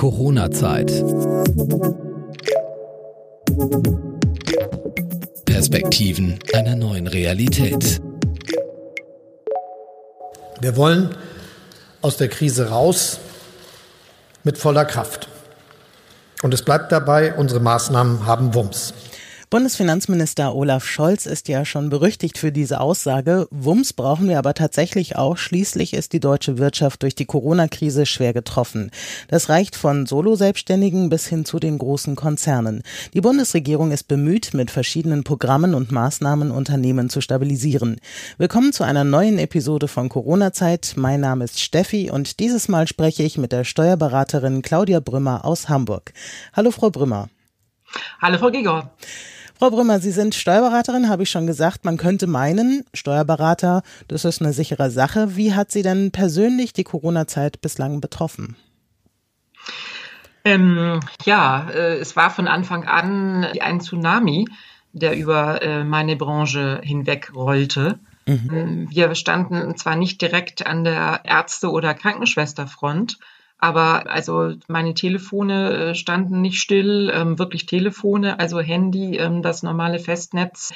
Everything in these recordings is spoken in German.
Corona-Zeit. Perspektiven einer neuen Realität. Wir wollen aus der Krise raus mit voller Kraft. Und es bleibt dabei, unsere Maßnahmen haben Wumms. Bundesfinanzminister Olaf Scholz ist ja schon berüchtigt für diese Aussage. Wumms brauchen wir aber tatsächlich auch. Schließlich ist die deutsche Wirtschaft durch die Corona-Krise schwer getroffen. Das reicht von Solo-Selbstständigen bis hin zu den großen Konzernen. Die Bundesregierung ist bemüht, mit verschiedenen Programmen und Maßnahmen Unternehmen zu stabilisieren. Willkommen zu einer neuen Episode von Corona-Zeit. Mein Name ist Steffi und dieses Mal spreche ich mit der Steuerberaterin Claudia Brümmer aus Hamburg. Hallo, Frau Brümmer. Hallo, Frau Gigor. Frau Brümmer, Sie sind Steuerberaterin, habe ich schon gesagt. Man könnte meinen, Steuerberater, das ist eine sichere Sache. Wie hat Sie denn persönlich die Corona-Zeit bislang betroffen? Ähm, ja, äh, es war von Anfang an ein Tsunami, der über äh, meine Branche hinweg rollte. Mhm. Ähm, wir standen zwar nicht direkt an der Ärzte- oder Krankenschwesterfront, aber also meine Telefone äh, standen nicht still, ähm, wirklich Telefone, also Handy, ähm, das normale Festnetz.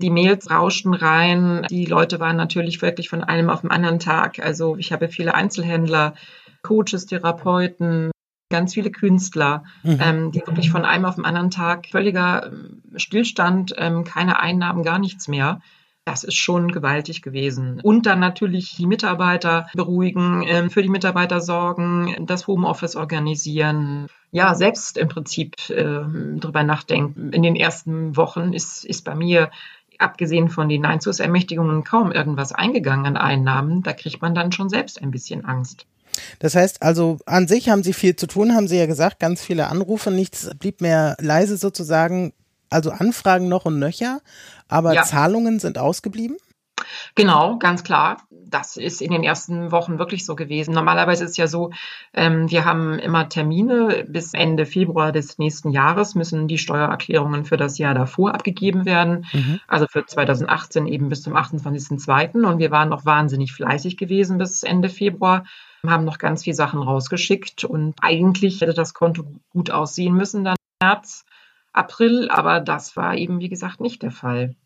Die Mails rauschten rein. Die Leute waren natürlich wirklich von einem auf den anderen Tag. Also ich habe viele Einzelhändler, Coaches, Therapeuten, ganz viele Künstler, mhm. ähm, die wirklich von einem auf den anderen Tag völliger Stillstand, ähm, keine Einnahmen, gar nichts mehr. Das ist schon gewaltig gewesen. Und dann natürlich die Mitarbeiter beruhigen, ähm, für die Mitarbeiter sorgen, das Homeoffice organisieren. Ja, selbst im Prinzip äh, drüber nachdenken. In den ersten Wochen ist, ist bei mir abgesehen von den Einzugsermächtigungen kaum irgendwas eingegangen an Einnahmen. Da kriegt man dann schon selbst ein bisschen Angst. Das heißt also, an sich haben Sie viel zu tun, haben Sie ja gesagt, ganz viele Anrufe, nichts blieb mehr leise sozusagen also Anfragen noch und nöcher, aber ja. Zahlungen sind ausgeblieben? Genau, ganz klar. Das ist in den ersten Wochen wirklich so gewesen. Normalerweise ist es ja so, ähm, wir haben immer Termine. Bis Ende Februar des nächsten Jahres müssen die Steuererklärungen für das Jahr davor abgegeben werden. Mhm. Also für 2018 eben bis zum 28.02. Und wir waren noch wahnsinnig fleißig gewesen bis Ende Februar haben noch ganz viele Sachen rausgeschickt und eigentlich hätte das Konto gut aussehen müssen dann im März. April, aber das war eben, wie gesagt, nicht der Fall.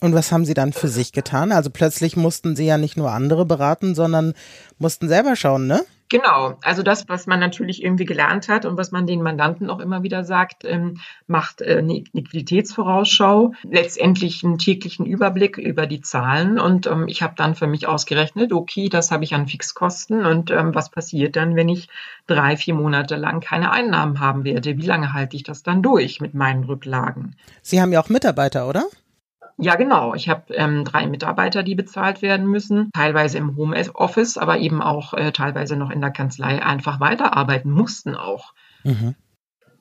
Und was haben Sie dann für sich getan? Also plötzlich mussten Sie ja nicht nur andere beraten, sondern mussten selber schauen, ne? Genau, also das, was man natürlich irgendwie gelernt hat und was man den Mandanten auch immer wieder sagt, ähm, macht äh, eine Liquiditätsvorausschau, letztendlich einen täglichen Überblick über die Zahlen und ähm, ich habe dann für mich ausgerechnet, okay, das habe ich an Fixkosten und ähm, was passiert dann, wenn ich drei, vier Monate lang keine Einnahmen haben werde? Wie lange halte ich das dann durch mit meinen Rücklagen? Sie haben ja auch Mitarbeiter, oder? Ja, genau. Ich habe ähm, drei Mitarbeiter, die bezahlt werden müssen, teilweise im Homeoffice, aber eben auch äh, teilweise noch in der Kanzlei einfach weiterarbeiten mussten auch. Mhm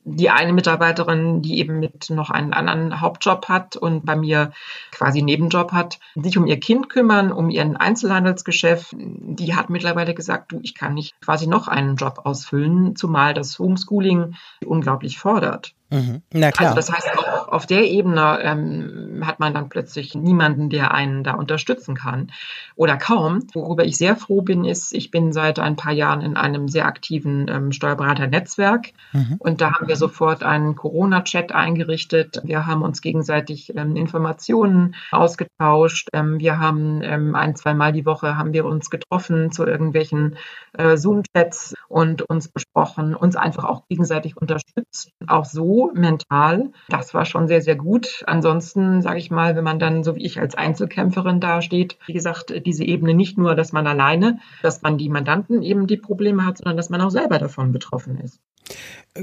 die eine Mitarbeiterin, die eben mit noch einen anderen Hauptjob hat und bei mir quasi Nebenjob hat, sich um ihr Kind kümmern, um ihren Einzelhandelsgeschäft, die hat mittlerweile gesagt, du, ich kann nicht quasi noch einen Job ausfüllen, zumal das Homeschooling unglaublich fordert. Mhm. Na klar. Also das heißt, auch auf der Ebene ähm, hat man dann plötzlich niemanden, der einen da unterstützen kann oder kaum. Worüber ich sehr froh bin, ist, ich bin seit ein paar Jahren in einem sehr aktiven ähm, Steuerberater-Netzwerk mhm. und da haben wir sofort einen Corona-Chat eingerichtet. Wir haben uns gegenseitig ähm, Informationen ausgetauscht. Ähm, wir haben ähm, ein, zwei Mal die Woche haben wir uns getroffen zu irgendwelchen äh, Zoom-Chats und uns besprochen, uns einfach auch gegenseitig unterstützt, auch so mental. Das war schon sehr, sehr gut. Ansonsten, sage ich mal, wenn man dann so wie ich als Einzelkämpferin dasteht, wie gesagt, diese Ebene nicht nur, dass man alleine, dass man die Mandanten eben die Probleme hat, sondern dass man auch selber davon betroffen ist.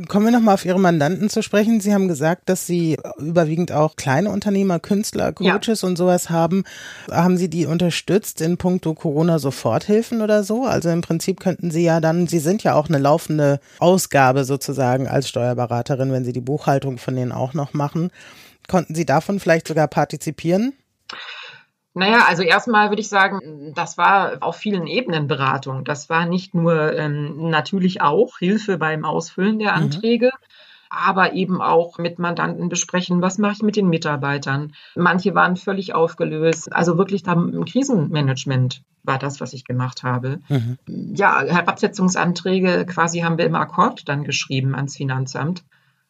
Kommen wir nochmal auf Ihre Mandanten zu sprechen. Sie haben gesagt, dass Sie überwiegend auch kleine Unternehmer, Künstler, Coaches ja. und sowas haben. Haben Sie die unterstützt in puncto Corona-Soforthilfen oder so? Also im Prinzip könnten Sie ja dann, Sie sind ja auch eine laufende Ausgabe sozusagen als Steuerberaterin, wenn Sie die Buchhaltung von denen auch noch machen. Konnten Sie davon vielleicht sogar partizipieren? Naja, also erstmal würde ich sagen, das war auf vielen Ebenen Beratung. Das war nicht nur ähm, natürlich auch Hilfe beim Ausfüllen der mhm. Anträge, mhm. aber eben auch mit Mandanten besprechen, was mache ich mit den Mitarbeitern. Manche waren völlig aufgelöst. Also wirklich da im Krisenmanagement war das, was ich gemacht habe. Mhm. Ja, Herabsetzungsanträge quasi haben wir im Akkord dann geschrieben ans Finanzamt.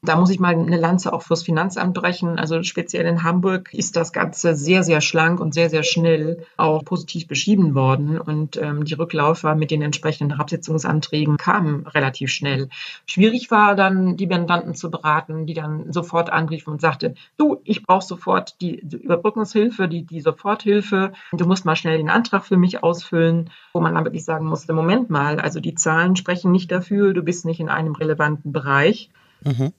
Da muss ich mal eine Lanze auch fürs Finanzamt brechen. Also speziell in Hamburg ist das Ganze sehr, sehr schlank und sehr, sehr schnell auch positiv beschieden worden. Und ähm, die Rücklaufer mit den entsprechenden Absetzungsanträgen kamen relativ schnell. Schwierig war dann, die Mandanten zu beraten, die dann sofort anriefen und sagte, du, ich brauche sofort die, die Überbrückungshilfe, die, die Soforthilfe. Du musst mal schnell den Antrag für mich ausfüllen, wo man dann wirklich sagen musste, Moment mal, also die Zahlen sprechen nicht dafür, du bist nicht in einem relevanten Bereich. Mhm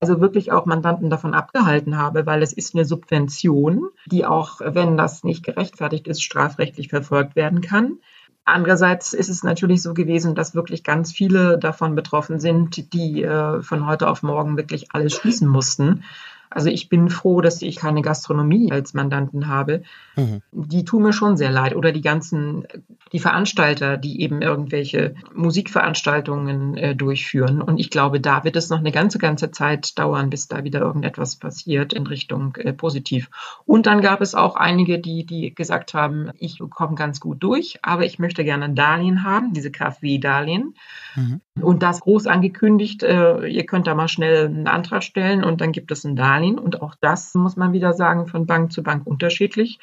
also wirklich auch Mandanten davon abgehalten habe, weil es ist eine Subvention, die auch, wenn das nicht gerechtfertigt ist, strafrechtlich verfolgt werden kann. Andererseits ist es natürlich so gewesen, dass wirklich ganz viele davon betroffen sind, die äh, von heute auf morgen wirklich alles schließen mussten. Also ich bin froh, dass ich keine Gastronomie als Mandanten habe. Mhm. Die tun mir schon sehr leid. Oder die ganzen, die Veranstalter, die eben irgendwelche Musikveranstaltungen äh, durchführen. Und ich glaube, da wird es noch eine ganze, ganze Zeit dauern, bis da wieder irgendetwas passiert in Richtung äh, positiv. Und dann gab es auch einige, die, die gesagt haben, ich komme ganz gut durch, aber ich möchte gerne ein Darlehen haben, diese KfW-Darlehen. Mhm. Und das groß angekündigt, äh, ihr könnt da mal schnell einen Antrag stellen und dann gibt es ein Darlehen. Und auch das muss man wieder sagen, von Bank zu Bank unterschiedlich.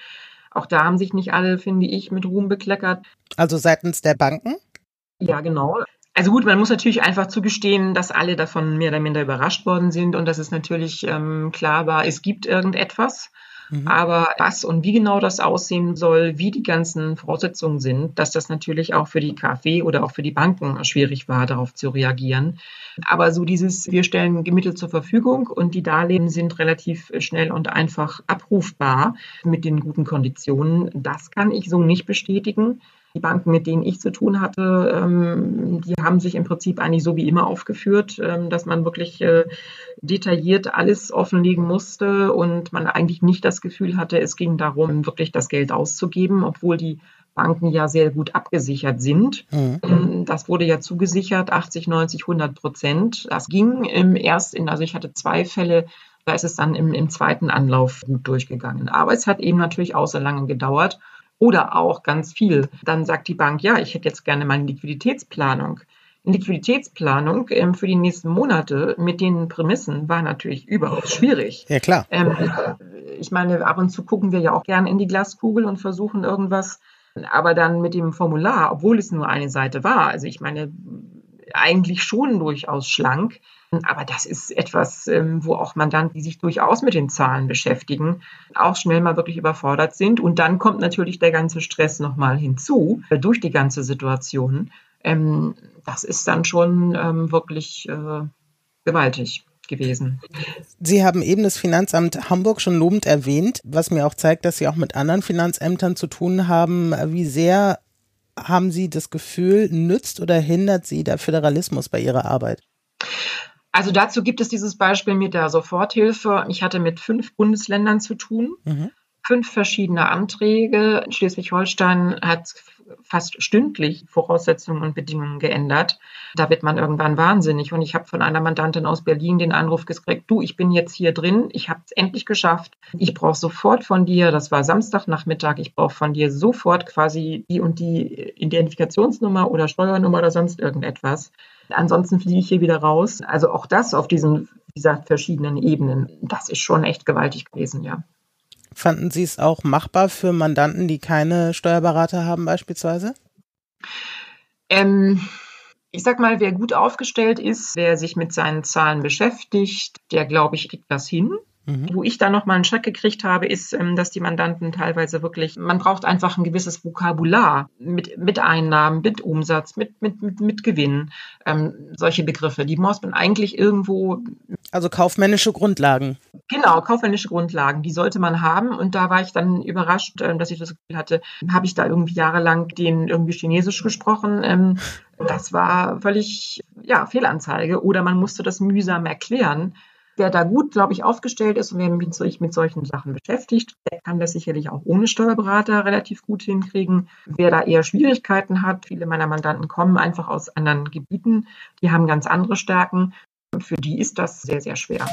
Auch da haben sich nicht alle, finde ich, mit Ruhm bekleckert. Also seitens der Banken? Ja, genau. Also gut, man muss natürlich einfach zugestehen, dass alle davon mehr oder minder überrascht worden sind und dass es natürlich ähm, klar war, es gibt irgendetwas. Mhm. Aber was und wie genau das aussehen soll, wie die ganzen Voraussetzungen sind, dass das natürlich auch für die KfW oder auch für die Banken schwierig war, darauf zu reagieren. Aber so dieses, wir stellen Mittel zur Verfügung und die Darlehen sind relativ schnell und einfach abrufbar mit den guten Konditionen, das kann ich so nicht bestätigen. Die Banken, mit denen ich zu tun hatte, ähm, die haben sich im Prinzip eigentlich so wie immer aufgeführt, ähm, dass man wirklich äh, detailliert alles offenlegen musste und man eigentlich nicht das Gefühl hatte, es ging darum, wirklich das Geld auszugeben, obwohl die Banken ja sehr gut abgesichert sind. Mhm. Ähm, das wurde ja zugesichert, 80, 90, 100 Prozent. Das ging im ersten, also ich hatte zwei Fälle, da ist es dann im, im zweiten Anlauf gut durchgegangen. Aber es hat eben natürlich auch so lange gedauert oder auch ganz viel. Dann sagt die Bank, ja, ich hätte jetzt gerne meine Liquiditätsplanung. Liquiditätsplanung ähm, für die nächsten Monate mit den Prämissen war natürlich überaus schwierig. Ja, klar. Ähm, ich meine, ab und zu gucken wir ja auch gerne in die Glaskugel und versuchen irgendwas, aber dann mit dem Formular, obwohl es nur eine Seite war, also ich meine, eigentlich schon durchaus schlank, aber das ist etwas, ähm, wo auch Mandanten, die sich durchaus mit den Zahlen beschäftigen, auch schnell mal wirklich überfordert sind. Und dann kommt natürlich der ganze Stress nochmal hinzu äh, durch die ganze Situation. Ähm, das ist dann schon ähm, wirklich äh, gewaltig gewesen. Sie haben eben das Finanzamt Hamburg schon lobend erwähnt, was mir auch zeigt, dass Sie auch mit anderen Finanzämtern zu tun haben. Wie sehr haben Sie das Gefühl, nützt oder hindert Sie der Föderalismus bei Ihrer Arbeit? Also dazu gibt es dieses Beispiel mit der Soforthilfe. Ich hatte mit fünf Bundesländern zu tun, mhm. Fünf verschiedene Anträge. Schleswig-Holstein hat fast stündlich Voraussetzungen und Bedingungen geändert. Da wird man irgendwann wahnsinnig. Und ich habe von einer Mandantin aus Berlin den Anruf gekriegt, du, ich bin jetzt hier drin, ich habe es endlich geschafft. Ich brauche sofort von dir, das war Samstagnachmittag, ich brauche von dir sofort quasi die und die Identifikationsnummer oder Steuernummer oder sonst irgendetwas. Ansonsten fliege ich hier wieder raus. Also auch das auf diesen, dieser verschiedenen Ebenen, das ist schon echt gewaltig gewesen, ja. Fanden Sie es auch machbar für Mandanten, die keine Steuerberater haben beispielsweise? Ähm, ich sag mal, wer gut aufgestellt ist, wer sich mit seinen Zahlen beschäftigt, der glaube ich kriegt das hin. Mhm. Wo ich da nochmal einen Schreck gekriegt habe, ist, ähm, dass die Mandanten teilweise wirklich, man braucht einfach ein gewisses Vokabular mit, mit Einnahmen, mit Umsatz, mit, mit, mit, mit Gewinn. Ähm, solche Begriffe, die muss man eigentlich irgendwo. Also kaufmännische Grundlagen. Genau, kaufmännische Grundlagen, die sollte man haben. Und da war ich dann überrascht, ähm, dass ich das Gefühl hatte, habe ich da irgendwie jahrelang den irgendwie Chinesisch gesprochen. Ähm, das war völlig, ja, Fehlanzeige. Oder man musste das mühsam erklären. Wer da gut, glaube ich, aufgestellt ist und wer sich mit solchen Sachen beschäftigt, der kann das sicherlich auch ohne Steuerberater relativ gut hinkriegen. Wer da eher Schwierigkeiten hat, viele meiner Mandanten kommen einfach aus anderen Gebieten, die haben ganz andere Stärken. für die ist das sehr, sehr schwer.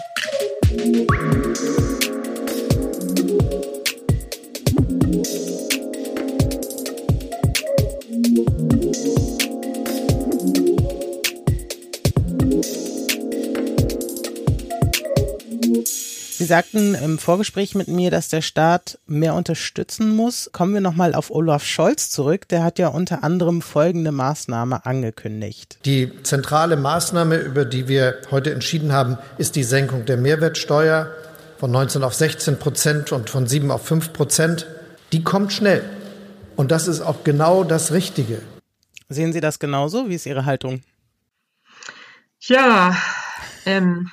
Sagten im Vorgespräch mit mir, dass der Staat mehr unterstützen muss. Kommen wir nochmal auf Olaf Scholz zurück. Der hat ja unter anderem folgende Maßnahme angekündigt. Die zentrale Maßnahme, über die wir heute entschieden haben, ist die Senkung der Mehrwertsteuer von 19 auf 16 Prozent und von 7 auf 5 Prozent. Die kommt schnell. Und das ist auch genau das Richtige. Sehen Sie das genauso? Wie ist Ihre Haltung? Ja, ähm,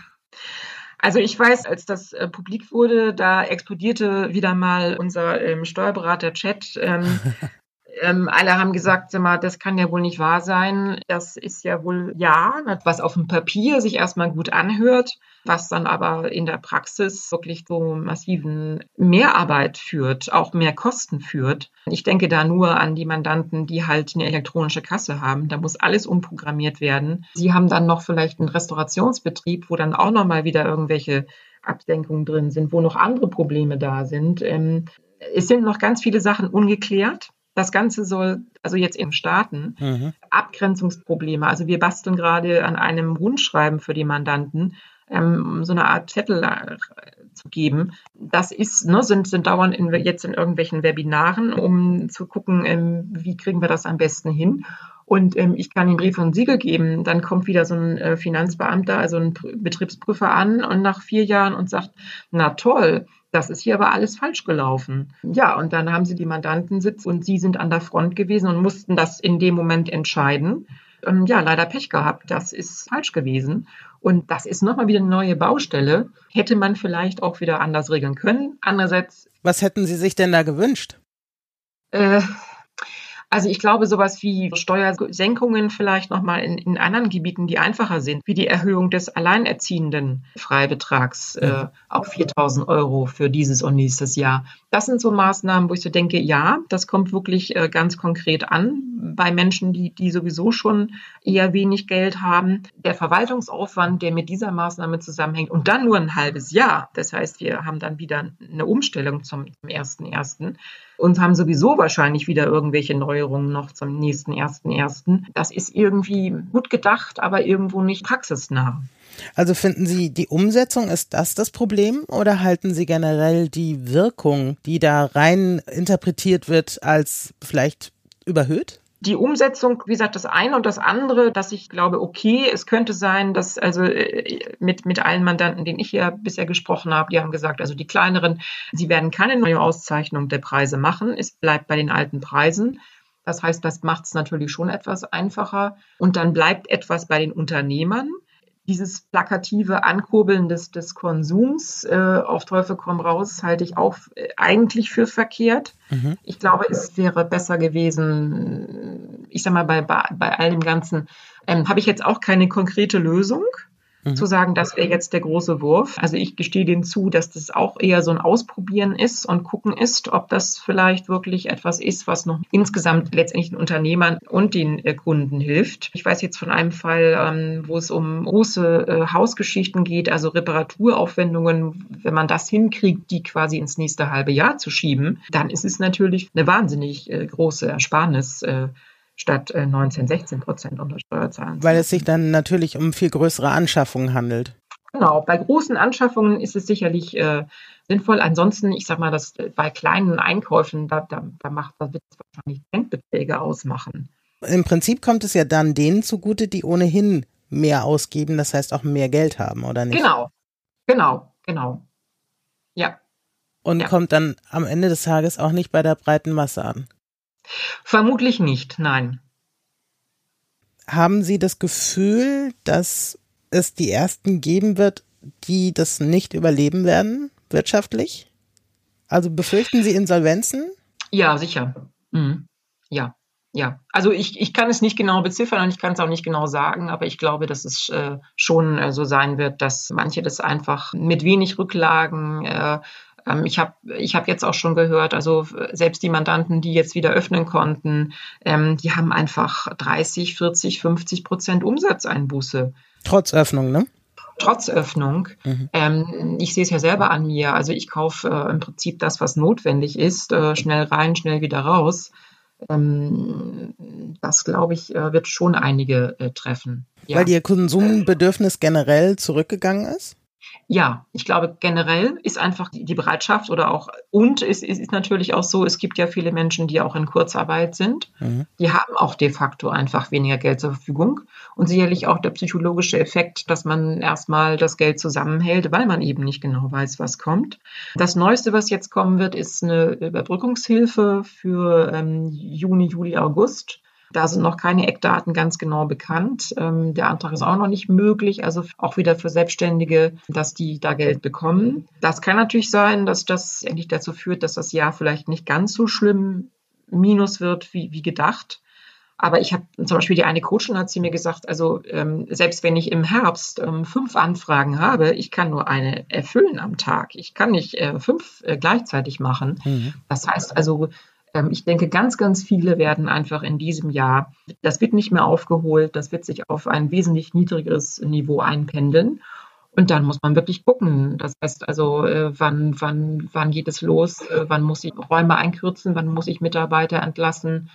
also ich weiß, als das äh, publik wurde, da explodierte wieder mal unser ähm, Steuerberater-Chat. Ähm, ähm, alle haben gesagt, mal, das kann ja wohl nicht wahr sein. Das ist ja wohl ja, was auf dem Papier sich erstmal gut anhört, was dann aber in der Praxis wirklich so massiven Mehrarbeit führt, auch mehr Kosten führt. Ich denke da nur an die Mandanten, die halt eine elektronische Kasse haben. Da muss alles umprogrammiert werden. Sie haben dann noch vielleicht einen Restaurationsbetrieb, wo dann auch nochmal wieder irgendwelche Absenkungen drin sind, wo noch andere Probleme da sind. Ähm, es sind noch ganz viele Sachen ungeklärt. Das Ganze soll also jetzt im Starten mhm. Abgrenzungsprobleme. Also wir basteln gerade an einem Rundschreiben für die Mandanten, ähm, so eine Art Zettel äh, zu geben. Das ist, ne, sind, sind dauernd in, jetzt in irgendwelchen Webinaren, um zu gucken, ähm, wie kriegen wir das am besten hin. Und ähm, ich kann den Brief und Siegel geben. Dann kommt wieder so ein äh, Finanzbeamter, also ein Betriebsprüfer an und nach vier Jahren und sagt, na toll, das ist hier aber alles falsch gelaufen. Ja, und dann haben sie die Mandanten sitzen und sie sind an der Front gewesen und mussten das in dem Moment entscheiden. Ähm, ja, leider Pech gehabt. Das ist falsch gewesen. Und das ist nochmal wieder eine neue Baustelle. Hätte man vielleicht auch wieder anders regeln können. Andererseits. Was hätten Sie sich denn da gewünscht? Äh, also ich glaube, sowas wie Steuersenkungen vielleicht nochmal in, in anderen Gebieten, die einfacher sind, wie die Erhöhung des alleinerziehenden Freibetrags äh, auf 4000 Euro für dieses und nächstes Jahr. Das sind so Maßnahmen, wo ich so denke, ja, das kommt wirklich äh, ganz konkret an bei Menschen, die, die sowieso schon eher wenig Geld haben. Der Verwaltungsaufwand, der mit dieser Maßnahme zusammenhängt und dann nur ein halbes Jahr. Das heißt, wir haben dann wieder eine Umstellung zum, zum 1.1 und haben sowieso wahrscheinlich wieder irgendwelche Neuerungen noch zum nächsten ersten ersten. Das ist irgendwie gut gedacht, aber irgendwo nicht praxisnah. Also finden Sie, die Umsetzung ist das das Problem oder halten Sie generell die Wirkung, die da rein interpretiert wird, als vielleicht überhöht? Die Umsetzung, wie gesagt, das eine und das andere, dass ich glaube, okay, es könnte sein, dass also äh, mit, mit allen Mandanten, denen ich ja bisher gesprochen habe, die haben gesagt, also die kleineren, sie werden keine neue Auszeichnung der Preise machen. Es bleibt bei den alten Preisen. Das heißt, das macht es natürlich schon etwas einfacher. Und dann bleibt etwas bei den Unternehmern dieses plakative Ankurbeln des, des Konsums äh, auf Teufel komm raus halte ich auch äh, eigentlich für verkehrt. Mhm. Ich glaube, es wäre besser gewesen, ich sag mal, bei, bei, bei all dem Ganzen ähm, habe ich jetzt auch keine konkrete Lösung mhm. zu sagen, das wäre jetzt der große Wurf. Also ich gestehe denen zu, dass das auch eher so ein Ausprobieren ist und gucken ist, ob das vielleicht wirklich etwas ist, was noch insgesamt letztendlich den Unternehmern und den äh, Kunden hilft. Ich weiß jetzt von einem Fall, ähm, wo es um große äh, Hausgeschichten geht, also Reparaturaufwendungen. Wenn man das hinkriegt, die quasi ins nächste halbe Jahr zu schieben, dann ist es natürlich eine wahnsinnig äh, große Ersparnis statt 19, äh, 16 Prozent unter Steuerzahlen. Weil es sich dann natürlich um viel größere Anschaffungen handelt. Genau, bei großen Anschaffungen ist es sicherlich äh, sinnvoll. Ansonsten, ich sage mal, dass äh, bei kleinen Einkäufen, da, da, da macht, da wird es wahrscheinlich Centbeträge ausmachen. Im Prinzip kommt es ja dann denen zugute, die ohnehin mehr ausgeben, das heißt auch mehr Geld haben, oder nicht? Genau, genau, genau. Ja. Und ja. kommt dann am Ende des Tages auch nicht bei der breiten Masse an. Vermutlich nicht, nein. Haben Sie das Gefühl, dass es die ersten geben wird, die das nicht überleben werden, wirtschaftlich? Also befürchten Sie Insolvenzen? Ja, sicher. Mhm. Ja, ja. Also ich, ich kann es nicht genau beziffern und ich kann es auch nicht genau sagen, aber ich glaube, dass es äh, schon äh, so sein wird, dass manche das einfach mit wenig Rücklagen äh, ähm, ich habe ich hab jetzt auch schon gehört, also selbst die Mandanten, die jetzt wieder öffnen konnten, ähm, die haben einfach 30, 40, 50 Prozent Umsatzeinbuße. Trotz Öffnung, ne? trotz Öffnung. Mhm. Ähm, ich sehe es ja selber an mir. Also ich kaufe äh, im Prinzip das, was notwendig ist, äh, schnell rein, schnell wieder raus. Ähm, das, glaube ich, äh, wird schon einige äh, treffen. Ja. Weil Ihr Konsumbedürfnis generell zurückgegangen ist? Ja, ich glaube, generell ist einfach die Bereitschaft oder auch, und es ist, ist, natürlich auch so, es gibt ja viele Menschen, die auch in Kurzarbeit sind. Mhm. Die haben auch de facto einfach weniger Geld zur Verfügung. Und sicherlich auch der psychologische Effekt, dass man erstmal das Geld zusammenhält, weil man eben nicht genau weiß, was kommt. Das Neueste, was jetzt kommen wird, ist eine Überbrückungshilfe für ähm, Juni, Juli, August. Da sind noch keine Eckdaten ganz genau bekannt. Ähm, der Antrag ist auch noch nicht möglich, also auch wieder für Selbstständige, dass die da Geld bekommen. Das kann natürlich sein, dass das endlich dazu führt, dass das Jahr vielleicht nicht ganz so schlimm minus wird wie, wie gedacht. Aber ich habe zum Beispiel die eine Coachin hat sie mir gesagt, also ähm, selbst wenn ich im Herbst ähm, fünf Anfragen habe, ich kann nur eine erfüllen am Tag. Ich kann nicht äh, fünf äh, gleichzeitig machen. Mhm. Das heißt also, ich denke, ganz, ganz viele werden einfach in diesem Jahr, das wird nicht mehr aufgeholt, das wird sich auf ein wesentlich niedrigeres Niveau einpendeln. Und dann muss man wirklich gucken. Das heißt also, äh, wann, wann, wann geht es los? Äh, wann muss ich Räume einkürzen? Wann muss ich Mitarbeiter entlassen?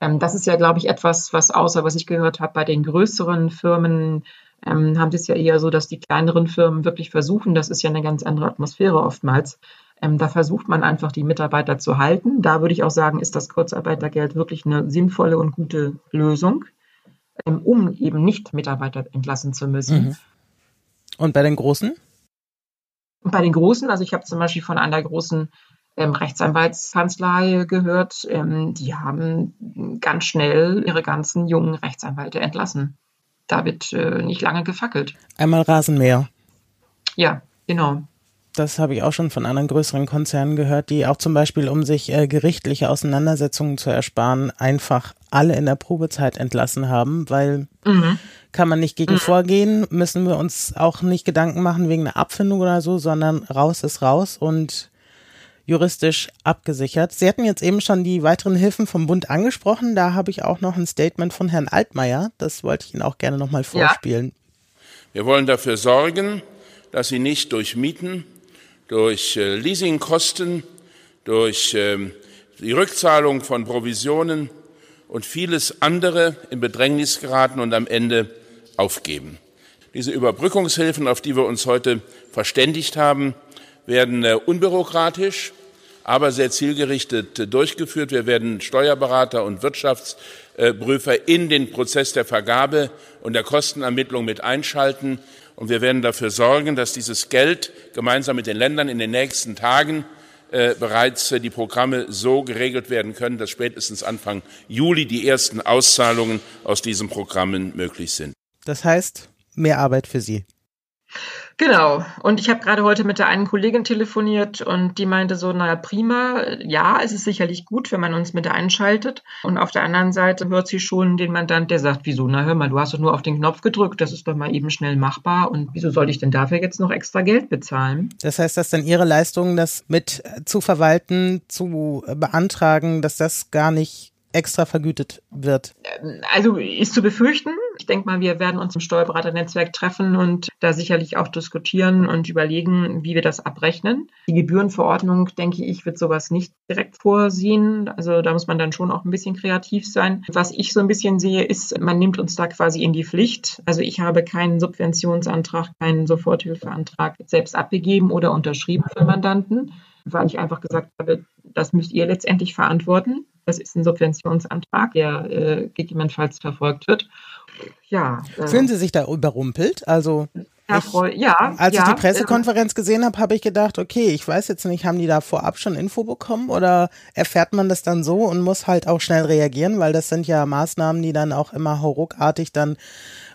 Ähm, das ist ja, glaube ich, etwas, was außer was ich gehört habe, bei den größeren Firmen ähm, haben sie es ja eher so, dass die kleineren Firmen wirklich versuchen, das ist ja eine ganz andere Atmosphäre oftmals, ähm, da versucht man einfach, die Mitarbeiter zu halten. Da würde ich auch sagen, ist das Kurzarbeitergeld wirklich eine sinnvolle und gute Lösung, ähm, um eben nicht Mitarbeiter entlassen zu müssen. Mhm. Und bei den Großen? Und bei den Großen, also ich habe zum Beispiel von einer großen ähm, Rechtsanwaltskanzlei gehört, ähm, die haben ganz schnell ihre ganzen jungen Rechtsanwälte entlassen. Da wird äh, nicht lange gefackelt. Einmal Rasenmäher. Ja, genau das habe ich auch schon von anderen größeren Konzernen gehört, die auch zum Beispiel, um sich äh, gerichtliche Auseinandersetzungen zu ersparen, einfach alle in der Probezeit entlassen haben, weil mhm. kann man nicht gegen mhm. vorgehen, müssen wir uns auch nicht Gedanken machen wegen einer Abfindung oder so, sondern raus ist raus und juristisch abgesichert. Sie hatten jetzt eben schon die weiteren Hilfen vom Bund angesprochen. Da habe ich auch noch ein Statement von Herrn Altmaier. Das wollte ich Ihnen auch gerne nochmal vorspielen. Ja. Wir wollen dafür sorgen, dass Sie nicht durch Mieten durch äh, Leasingkosten, durch ähm, die Rückzahlung von Provisionen und vieles andere in Bedrängnis geraten und am Ende aufgeben. Diese Überbrückungshilfen, auf die wir uns heute verständigt haben, werden äh, unbürokratisch, aber sehr zielgerichtet äh, durchgeführt. Wir werden Steuerberater und Wirtschaftsprüfer in den Prozess der Vergabe und der Kostenermittlung mit einschalten. Und wir werden dafür sorgen, dass dieses Geld gemeinsam mit den Ländern in den nächsten Tagen äh, bereits äh, die Programme so geregelt werden können, dass spätestens Anfang Juli die ersten Auszahlungen aus diesen Programmen möglich sind. Das heißt, mehr Arbeit für Sie. Genau. Und ich habe gerade heute mit der einen Kollegin telefoniert und die meinte so, naja, prima, ja, es ist sicherlich gut, wenn man uns mit einschaltet. Und auf der anderen Seite hört sie schon den Mandant, der sagt, wieso, na hör mal, du hast doch nur auf den Knopf gedrückt, das ist doch mal eben schnell machbar. Und wieso soll ich denn dafür jetzt noch extra Geld bezahlen? Das heißt, dass dann Ihre Leistung, das mit zu verwalten, zu beantragen, dass das gar nicht extra vergütet wird? Also ist zu befürchten. Ich denke mal, wir werden uns im Steuerberaternetzwerk treffen und da sicherlich auch diskutieren und überlegen, wie wir das abrechnen. Die Gebührenverordnung, denke ich, wird sowas nicht direkt vorsehen. Also da muss man dann schon auch ein bisschen kreativ sein. Was ich so ein bisschen sehe, ist, man nimmt uns da quasi in die Pflicht. Also ich habe keinen Subventionsantrag, keinen Soforthilfeantrag selbst abgegeben oder unterschrieben für Mandanten, weil ich einfach gesagt habe, das müsst ihr letztendlich verantworten. Das ist ein Subventionsantrag, der äh, gegebenenfalls verfolgt wird. Ja. Äh, Fühlen Sie sich da überrumpelt? Also ich, ja, als ja, ich die Pressekonferenz gesehen habe, habe ich gedacht, okay, ich weiß jetzt nicht, haben die da vorab schon Info bekommen oder erfährt man das dann so und muss halt auch schnell reagieren, weil das sind ja Maßnahmen, die dann auch immer ruckartig dann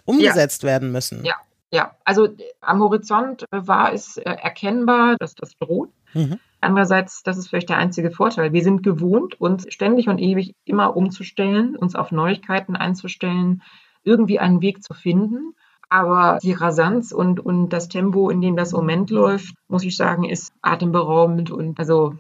umgesetzt ja. werden müssen. Ja, ja. Also am Horizont war es äh, erkennbar, dass das droht. Mhm. Andererseits, das ist vielleicht der einzige Vorteil. Wir sind gewohnt, uns ständig und ewig immer umzustellen, uns auf Neuigkeiten einzustellen, irgendwie einen Weg zu finden. Aber die Rasanz und, und das Tempo, in dem das Moment läuft, muss ich sagen, ist atemberaubend. Und also,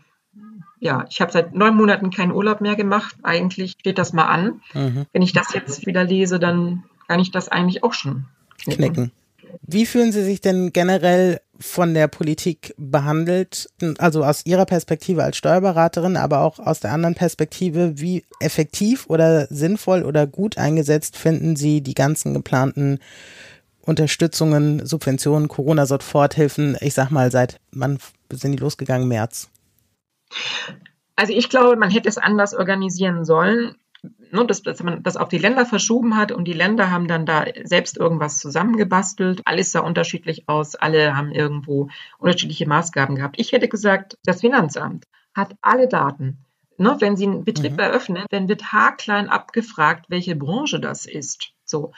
ja, ich habe seit neun Monaten keinen Urlaub mehr gemacht. Eigentlich steht das mal an. Mhm. Wenn ich das jetzt wieder lese, dann kann ich das eigentlich auch schon knicken. knicken. Wie fühlen Sie sich denn generell von der Politik behandelt? Also aus Ihrer Perspektive als Steuerberaterin, aber auch aus der anderen Perspektive, wie effektiv oder sinnvoll oder gut eingesetzt finden Sie die ganzen geplanten Unterstützungen, Subventionen, Corona-Soforthilfen, ich sag mal, seit wann sind die losgegangen? März? Also ich glaube, man hätte es anders organisieren sollen. Ne, dass, dass man das auf die Länder verschoben hat und die Länder haben dann da selbst irgendwas zusammengebastelt. Alles sah unterschiedlich aus, alle haben irgendwo unterschiedliche Maßgaben gehabt. Ich hätte gesagt, das Finanzamt hat alle Daten. Ne, wenn Sie einen Betrieb mhm. eröffnen, dann wird haarklein abgefragt, welche Branche das ist. So.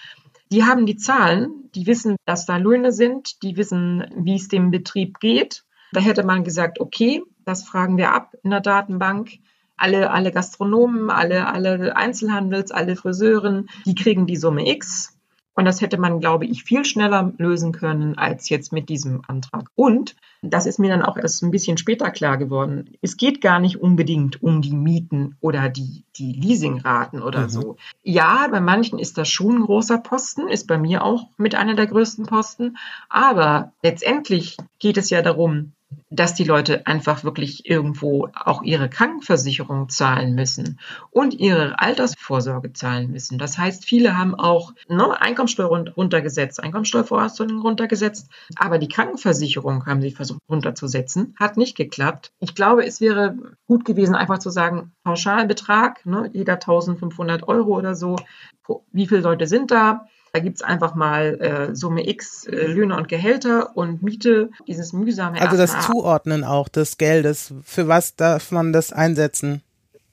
Die haben die Zahlen, die wissen, dass da Löhne sind, die wissen, wie es dem Betrieb geht. Da hätte man gesagt, okay, das fragen wir ab in der Datenbank alle, alle Gastronomen, alle, alle Einzelhandels, alle Friseuren, die kriegen die Summe X. Und das hätte man, glaube ich, viel schneller lösen können als jetzt mit diesem Antrag. Und das ist mir dann auch erst ein bisschen später klar geworden. Es geht gar nicht unbedingt um die Mieten oder die, die Leasingraten oder mhm. so. Ja, bei manchen ist das schon ein großer Posten, ist bei mir auch mit einer der größten Posten. Aber letztendlich geht es ja darum, dass die Leute einfach wirklich irgendwo auch ihre Krankenversicherung zahlen müssen und ihre Altersvorsorge zahlen müssen. Das heißt, viele haben auch ne, Einkommensteuer runtergesetzt, Einkommensteuervorauszahlungen runtergesetzt, aber die Krankenversicherung haben sie versucht runterzusetzen, hat nicht geklappt. Ich glaube, es wäre gut gewesen, einfach zu sagen, Pauschalbetrag, ne, jeder 1500 Euro oder so, wie viele Leute sind da? Da gibt es einfach mal äh, Summe X äh, Löhne und Gehälter und Miete, dieses mühsame. Also das Zuordnen auch des Geldes. Für was darf man das einsetzen?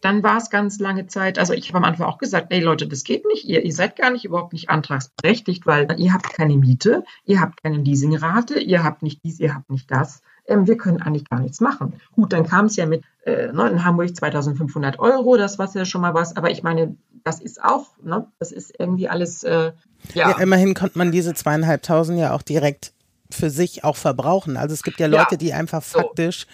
Dann war es ganz lange Zeit, also ich habe am Anfang auch gesagt, ey Leute, das geht nicht, ihr, ihr seid gar nicht überhaupt nicht antragsberechtigt, weil ihr habt keine Miete, ihr habt keine Leasingrate, ihr habt nicht dies, ihr habt nicht das. Ähm, wir können eigentlich gar nichts machen. Gut, dann kam es ja mit äh, ne, in Hamburg 2500 Euro, das war ja schon mal was, aber ich meine, das ist auch, ne, das ist irgendwie alles, äh, ja. ja. Immerhin konnte man diese zweieinhalbtausend ja auch direkt für sich auch verbrauchen. Also es gibt ja Leute, ja. die einfach faktisch so.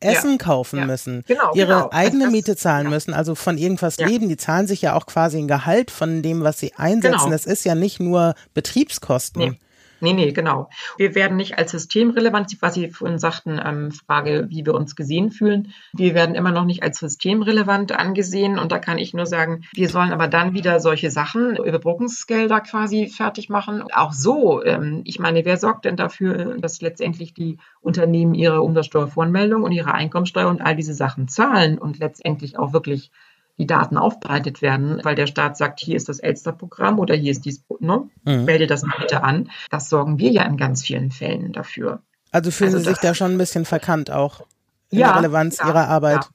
Essen ja. kaufen müssen, genau, ihre genau. eigene das, Miete zahlen müssen, also von irgendwas leben. Die zahlen sich ja auch quasi ein Gehalt von dem, was sie einsetzen. Genau. Das ist ja nicht nur Betriebskosten. Nee. Nee, nee, genau. Wir werden nicht als systemrelevant, was Sie vorhin sagten, ähm, Frage, wie wir uns gesehen fühlen. Wir werden immer noch nicht als systemrelevant angesehen. Und da kann ich nur sagen, wir sollen aber dann wieder solche Sachen, Überbrückungsgelder quasi fertig machen. Auch so, ähm, ich meine, wer sorgt denn dafür, dass letztendlich die Unternehmen ihre Umsatzsteuervoranmeldung und ihre Einkommensteuer und all diese Sachen zahlen und letztendlich auch wirklich die Daten aufbereitet werden, weil der Staat sagt, hier ist das Elster-Programm oder hier ist dies, ne? Mhm. melde das mal bitte an. Das sorgen wir ja in ganz vielen Fällen dafür. Also fühlen also Sie sich da schon ein bisschen verkannt auch in ja, der Relevanz ja, Ihrer Arbeit?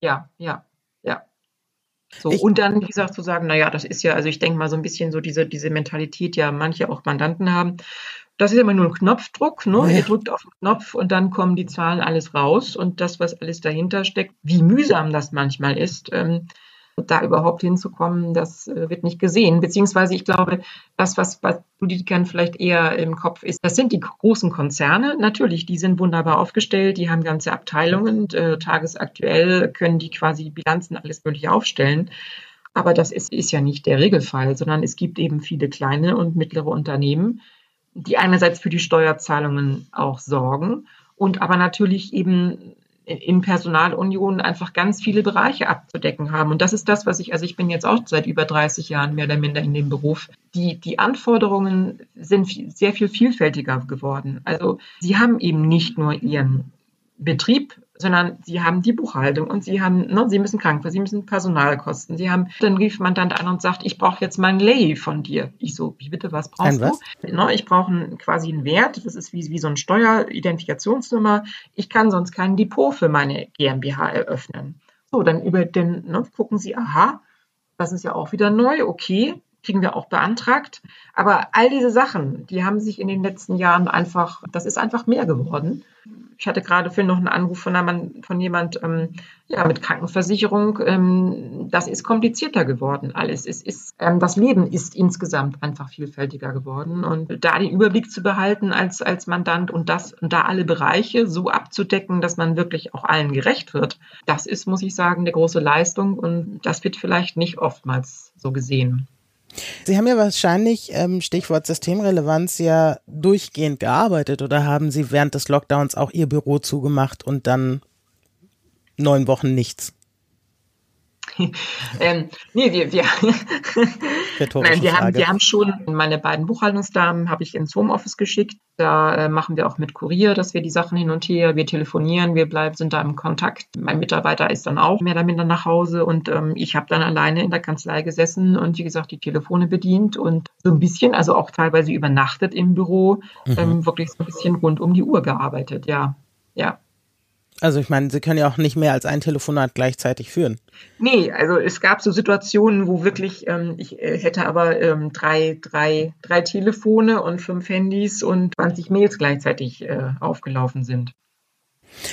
Ja, ja, ja. So, ich, und dann, wie gesagt, zu sagen, naja, das ist ja, also ich denke mal so ein bisschen so diese, diese Mentalität, ja manche auch Mandanten haben. Das ist immer nur ein Knopfdruck, ne? Ja. Ihr drückt auf den Knopf und dann kommen die Zahlen alles raus und das, was alles dahinter steckt, wie mühsam das manchmal ist, ähm, da überhaupt hinzukommen, das äh, wird nicht gesehen. Beziehungsweise ich glaube, das, was bei Politikern vielleicht eher im Kopf ist, das sind die großen Konzerne. Natürlich, die sind wunderbar aufgestellt, die haben ganze Abteilungen, äh, tagesaktuell können die quasi Bilanzen alles mögliche aufstellen. Aber das ist, ist ja nicht der Regelfall, sondern es gibt eben viele kleine und mittlere Unternehmen, die einerseits für die Steuerzahlungen auch sorgen und aber natürlich eben in Personalunion einfach ganz viele Bereiche abzudecken haben. Und das ist das, was ich, also ich bin jetzt auch seit über 30 Jahren mehr oder minder in dem Beruf. Die, die Anforderungen sind viel, sehr viel vielfältiger geworden. Also sie haben eben nicht nur ihren Betrieb, sondern sie haben die Buchhaltung und sie haben, ne, sie müssen Krankenversicherung, sie müssen Personalkosten. Sie haben, dann rief Mandant an und sagt, ich brauche jetzt mal ein Lay von dir. Ich so, wie bitte, was brauchst was? du? Ne, ich brauche quasi einen Wert, das ist wie, wie so ein Steueridentifikationsnummer. Ich kann sonst kein Depot für meine GmbH eröffnen. So, dann über den, ne, gucken Sie, aha, das ist ja auch wieder neu, okay, kriegen wir auch beantragt. Aber all diese Sachen, die haben sich in den letzten Jahren einfach, das ist einfach mehr geworden. Ich hatte gerade für noch einen Anruf von, einem, von jemand ähm, ja, mit Krankenversicherung. Ähm, das ist komplizierter geworden alles. Es ist, ähm, das Leben ist insgesamt einfach vielfältiger geworden. Und da den Überblick zu behalten als, als Mandant und das und da alle Bereiche so abzudecken, dass man wirklich auch allen gerecht wird, das ist, muss ich sagen, eine große Leistung und das wird vielleicht nicht oftmals so gesehen. Sie haben ja wahrscheinlich, ähm, Stichwort Systemrelevanz, ja durchgehend gearbeitet oder haben Sie während des Lockdowns auch Ihr Büro zugemacht und dann neun Wochen nichts? ähm, nee, wir, wir, Nein, wir, haben, wir haben schon meine beiden Buchhaltungsdamen habe ich ins Homeoffice geschickt. Da äh, machen wir auch mit Kurier, dass wir die Sachen hin und her, wir telefonieren, wir bleiben, sind da im Kontakt. Mein Mitarbeiter ist dann auch mehr oder minder nach Hause und ähm, ich habe dann alleine in der Kanzlei gesessen und wie gesagt die Telefone bedient und so ein bisschen, also auch teilweise übernachtet im Büro, mhm. ähm, wirklich so ein bisschen rund um die Uhr gearbeitet, ja. Ja. Also ich meine, Sie können ja auch nicht mehr als ein Telefonat gleichzeitig führen. Nee, also es gab so Situationen, wo wirklich, ähm, ich äh, hätte aber ähm, drei, drei, drei Telefone und fünf Handys und 20 Mails gleichzeitig äh, aufgelaufen sind.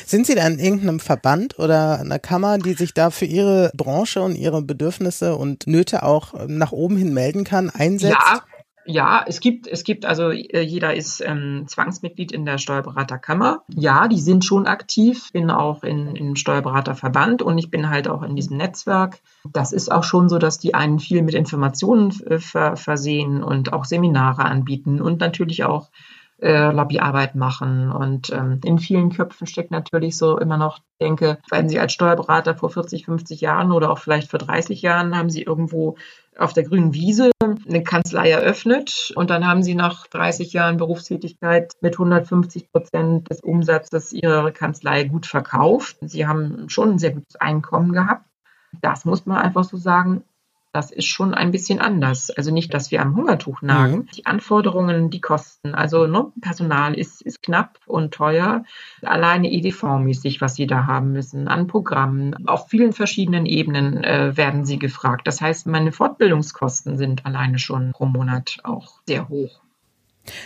Sind Sie da in irgendeinem Verband oder einer Kammer, die sich da für Ihre Branche und Ihre Bedürfnisse und Nöte auch nach oben hin melden kann, einsetzt? Ja, ja, es gibt, es gibt also äh, jeder ist ähm, Zwangsmitglied in der Steuerberaterkammer. Ja, die sind schon aktiv. Bin auch in, in Steuerberaterverband und ich bin halt auch in diesem Netzwerk. Das ist auch schon so, dass die einen viel mit Informationen äh, ver versehen und auch Seminare anbieten und natürlich auch äh, Lobbyarbeit machen. Und ähm, in vielen Köpfen steckt natürlich so immer noch, denke, wenn Sie als Steuerberater vor 40, 50 Jahren oder auch vielleicht vor 30 Jahren haben Sie irgendwo auf der grünen Wiese eine Kanzlei eröffnet und dann haben sie nach 30 Jahren Berufstätigkeit mit 150 Prozent des Umsatzes ihrer Kanzlei gut verkauft. Sie haben schon ein sehr gutes Einkommen gehabt. Das muss man einfach so sagen das ist schon ein bisschen anders. Also nicht, dass wir am Hungertuch nagen. Mhm. Die Anforderungen, die Kosten, also ne, Personal ist, ist knapp und teuer. Alleine EDV-mäßig, was sie da haben müssen, an Programmen. Auf vielen verschiedenen Ebenen äh, werden sie gefragt. Das heißt, meine Fortbildungskosten sind alleine schon pro Monat auch sehr hoch.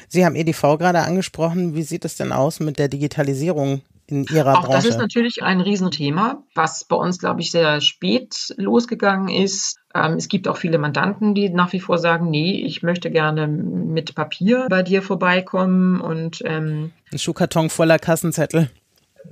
Sie haben EDV gerade angesprochen. Wie sieht es denn aus mit der Digitalisierung in Ihrer Auch Branche? das ist natürlich ein Riesenthema, was bei uns, glaube ich, sehr spät losgegangen ist. Ähm, es gibt auch viele Mandanten, die nach wie vor sagen, nee, ich möchte gerne mit Papier bei dir vorbeikommen und ähm, ein Schuhkarton voller Kassenzettel.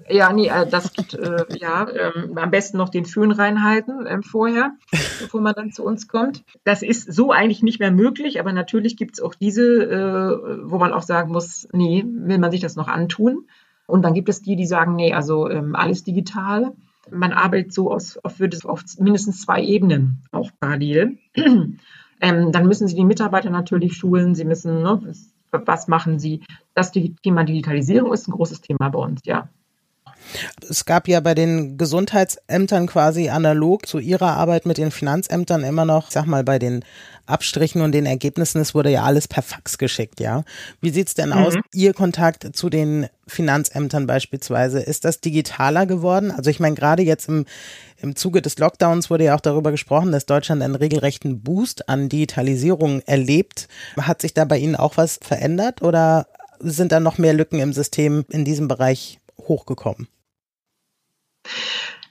Ja, nee, äh, das gibt, äh, ja, ähm, am besten noch den Föhn reinhalten ähm, vorher, bevor man dann zu uns kommt. Das ist so eigentlich nicht mehr möglich, aber natürlich gibt es auch diese, äh, wo man auch sagen muss, nee, will man sich das noch antun? Und dann gibt es die, die sagen, nee, also ähm, alles digital. Man arbeitet so aus, auf, auf mindestens zwei Ebenen auch parallel. ähm, dann müssen Sie die Mitarbeiter natürlich schulen. Sie müssen, ne, was, was machen Sie? Das Thema Digitalisierung ist ein großes Thema bei uns, ja. Es gab ja bei den Gesundheitsämtern quasi analog zu ihrer Arbeit mit den Finanzämtern immer noch, sag mal, bei den Abstrichen und den Ergebnissen, es wurde ja alles per Fax geschickt, ja. Wie sieht's denn mhm. aus, Ihr Kontakt zu den Finanzämtern beispielsweise? Ist das digitaler geworden? Also ich meine, gerade jetzt im, im Zuge des Lockdowns wurde ja auch darüber gesprochen, dass Deutschland einen regelrechten Boost an Digitalisierung erlebt. Hat sich da bei Ihnen auch was verändert oder sind da noch mehr Lücken im System in diesem Bereich hochgekommen?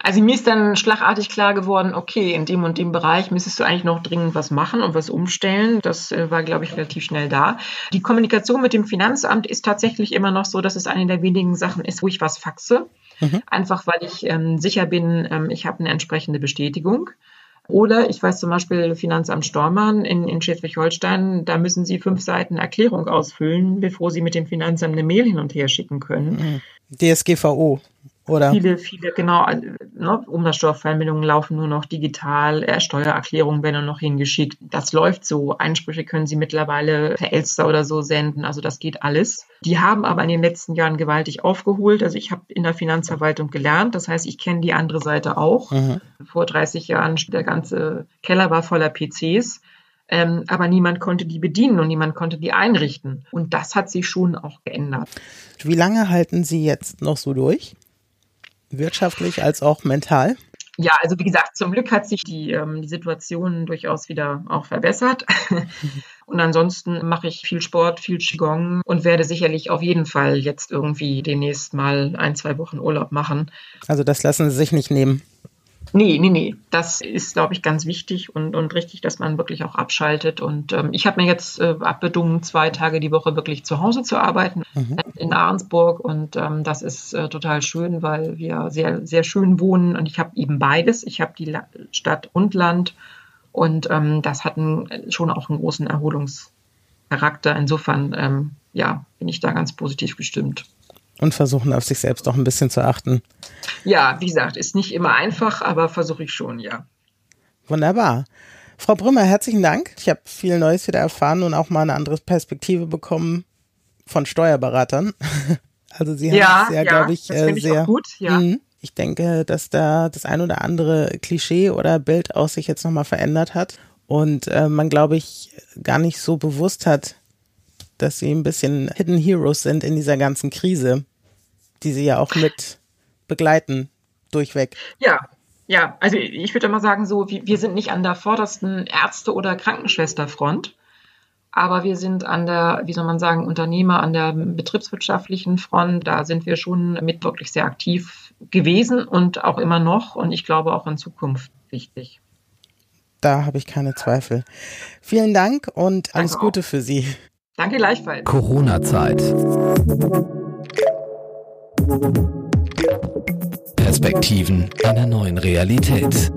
Also mir ist dann schlagartig klar geworden, okay, in dem und dem Bereich müsstest du eigentlich noch dringend was machen und was umstellen. Das äh, war, glaube ich, relativ schnell da. Die Kommunikation mit dem Finanzamt ist tatsächlich immer noch so, dass es eine der wenigen Sachen ist, wo ich was faxe. Mhm. Einfach weil ich ähm, sicher bin, ähm, ich habe eine entsprechende Bestätigung. Oder ich weiß zum Beispiel Finanzamt Stormann in, in Schleswig-Holstein, da müssen Sie fünf Seiten Erklärung ausfüllen, bevor Sie mit dem Finanzamt eine Mail hin und her schicken können. Mhm. DSGVO. Oder? Viele, viele, genau. Ne, Umsatzsteuervermeldungen laufen nur noch digital, äh, Steuererklärungen werden nur noch hingeschickt. Das läuft so. Einsprüche können Sie mittlerweile per Elster oder so senden. Also das geht alles. Die haben aber in den letzten Jahren gewaltig aufgeholt. Also ich habe in der Finanzverwaltung gelernt. Das heißt, ich kenne die andere Seite auch. Mhm. Vor 30 Jahren, der ganze Keller war voller PCs. Ähm, aber niemand konnte die bedienen und niemand konnte die einrichten. Und das hat sich schon auch geändert. Wie lange halten Sie jetzt noch so durch? Wirtschaftlich als auch mental? Ja, also wie gesagt, zum Glück hat sich die, ähm, die Situation durchaus wieder auch verbessert. und ansonsten mache ich viel Sport, viel Qigong und werde sicherlich auf jeden Fall jetzt irgendwie demnächst mal ein, zwei Wochen Urlaub machen. Also das lassen Sie sich nicht nehmen. Nee, nee, nee. Das ist, glaube ich, ganz wichtig und, und richtig, dass man wirklich auch abschaltet. Und ähm, ich habe mir jetzt äh, abbedungen, zwei Tage die Woche wirklich zu Hause zu arbeiten mhm. in Ahrensburg. Und ähm, das ist äh, total schön, weil wir sehr, sehr schön wohnen. Und ich habe eben beides. Ich habe die La Stadt und Land Und ähm, das hat einen, schon auch einen großen Erholungscharakter. Insofern, ähm, ja, bin ich da ganz positiv gestimmt. Und versuchen auf sich selbst auch ein bisschen zu achten. Ja, wie gesagt, ist nicht immer einfach, aber versuche ich schon, ja. Wunderbar. Frau Brümmer, herzlichen Dank. Ich habe viel Neues wieder erfahren und auch mal eine andere Perspektive bekommen von Steuerberatern. Also Sie haben ja, es ja, glaube ich, das äh, sehr ich gut. Ja. Mhm. Ich denke, dass da das ein oder andere Klischee oder Bild aus sich jetzt nochmal verändert hat und äh, man, glaube ich, gar nicht so bewusst hat, dass sie ein bisschen Hidden Heroes sind in dieser ganzen Krise, die sie ja auch mit begleiten, durchweg. Ja, ja, also ich würde mal sagen, so, wir sind nicht an der vordersten Ärzte- oder Krankenschwesterfront, aber wir sind an der, wie soll man sagen, Unternehmer, an der betriebswirtschaftlichen Front. Da sind wir schon mit wirklich sehr aktiv gewesen und auch immer noch und ich glaube auch in Zukunft wichtig. Da habe ich keine Zweifel. Vielen Dank und alles Danke Gute auch. für Sie. Danke gleichfalls. Corona-Zeit. Perspektiven einer neuen Realität.